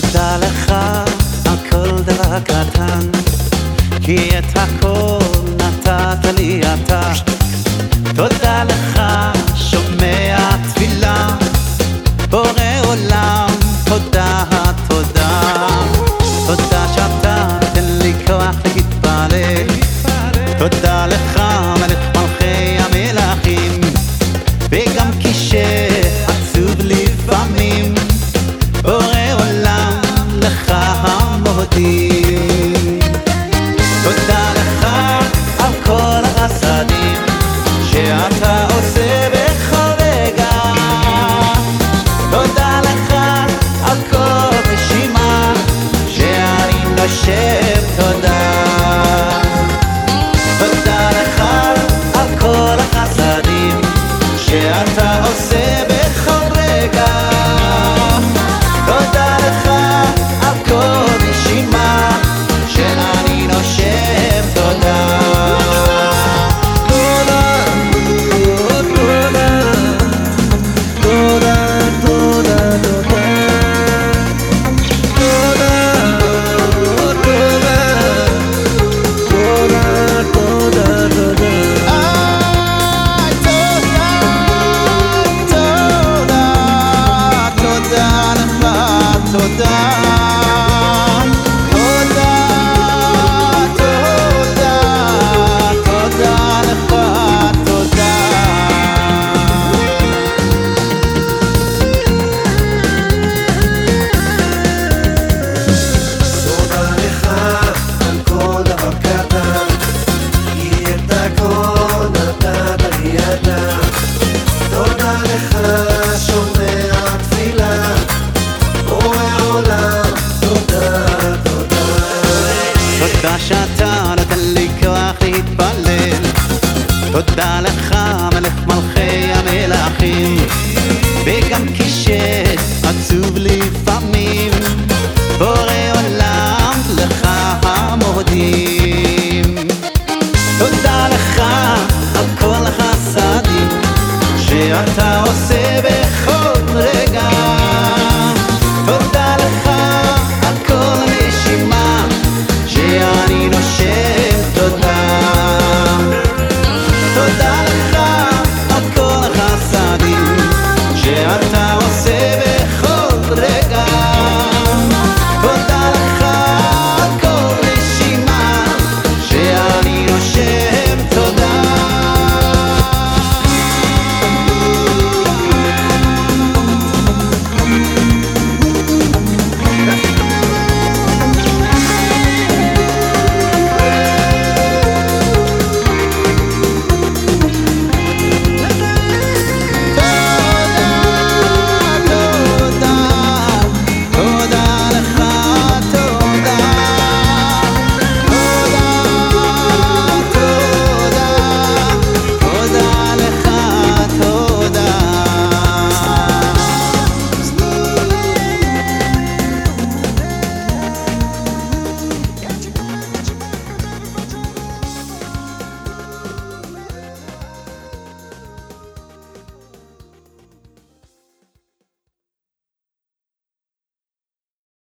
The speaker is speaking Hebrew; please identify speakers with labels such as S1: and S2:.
S1: תודה לך על כל
S2: דבר קטן, כי את הכל נתן לך המודיע
S1: תודה שאתה נותן לי כוח להתפלל. תודה לך מלך מלכי המלכים וגם כשעצוב לפעמים בורא